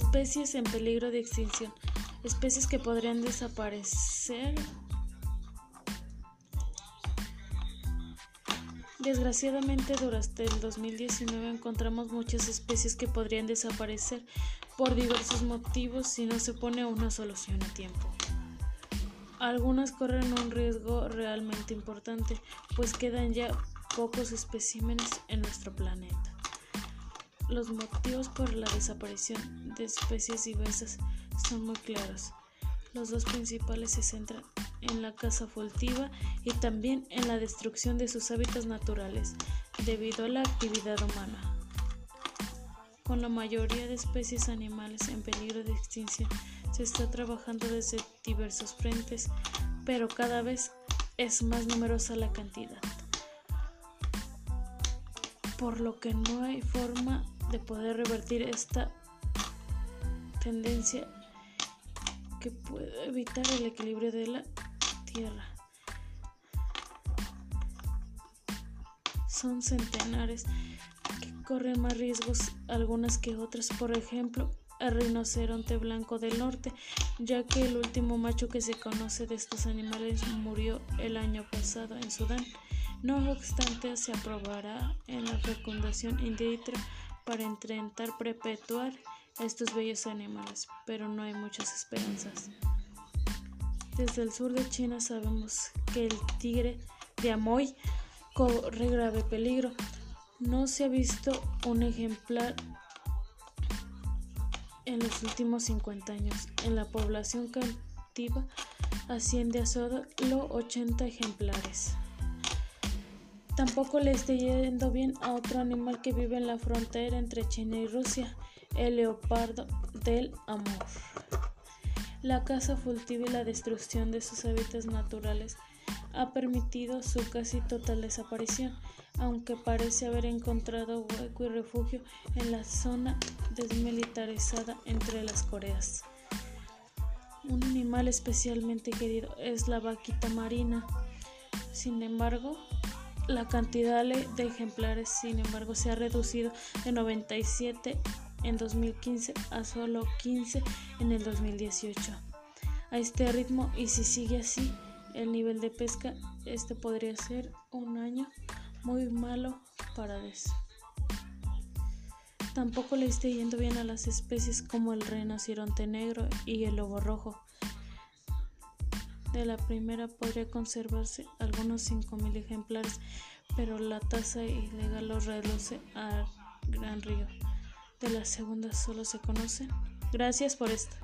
Especies en peligro de extinción. Especies que podrían desaparecer. Desgraciadamente durante el 2019 encontramos muchas especies que podrían desaparecer por diversos motivos si no se pone una solución a tiempo. Algunas corren un riesgo realmente importante, pues quedan ya pocos especímenes en nuestro planeta. Los motivos por la desaparición de especies diversas son muy claros. Los dos principales se centran en la caza furtiva y también en la destrucción de sus hábitats naturales debido a la actividad humana. Con la mayoría de especies animales en peligro de extinción se está trabajando desde diversos frentes, pero cada vez es más numerosa la cantidad, por lo que no hay forma de poder revertir esta tendencia que puede evitar el equilibrio de la Tierra. Son centenares que corren más riesgos algunas que otras, por ejemplo, el rinoceronte blanco del norte, ya que el último macho que se conoce de estos animales murió el año pasado en Sudán. No obstante, se aprobará en la fecundación in vitro para intentar perpetuar estos bellos animales, pero no hay muchas esperanzas. Desde el sur de China sabemos que el tigre de Amoy corre grave peligro. No se ha visto un ejemplar en los últimos 50 años. En la población cautiva asciende a solo 80 ejemplares. Tampoco le está yendo bien a otro animal que vive en la frontera entre China y Rusia, el leopardo del amor. La caza furtiva y la destrucción de sus hábitats naturales ha permitido su casi total desaparición, aunque parece haber encontrado hueco y refugio en la zona desmilitarizada entre las Coreas. Un animal especialmente querido es la vaquita marina. Sin embargo, la cantidad de ejemplares, sin embargo, se ha reducido de 97 en 2015 a solo 15 en el 2018. A este ritmo, y si sigue así, el nivel de pesca, este podría ser un año muy malo para eso. Tampoco le esté yendo bien a las especies como el rinoceronte negro y el lobo rojo. De la primera podría conservarse algunos 5.000 ejemplares, pero la tasa ilegal los reduce a gran río. De la segunda solo se conocen. Gracias por esto.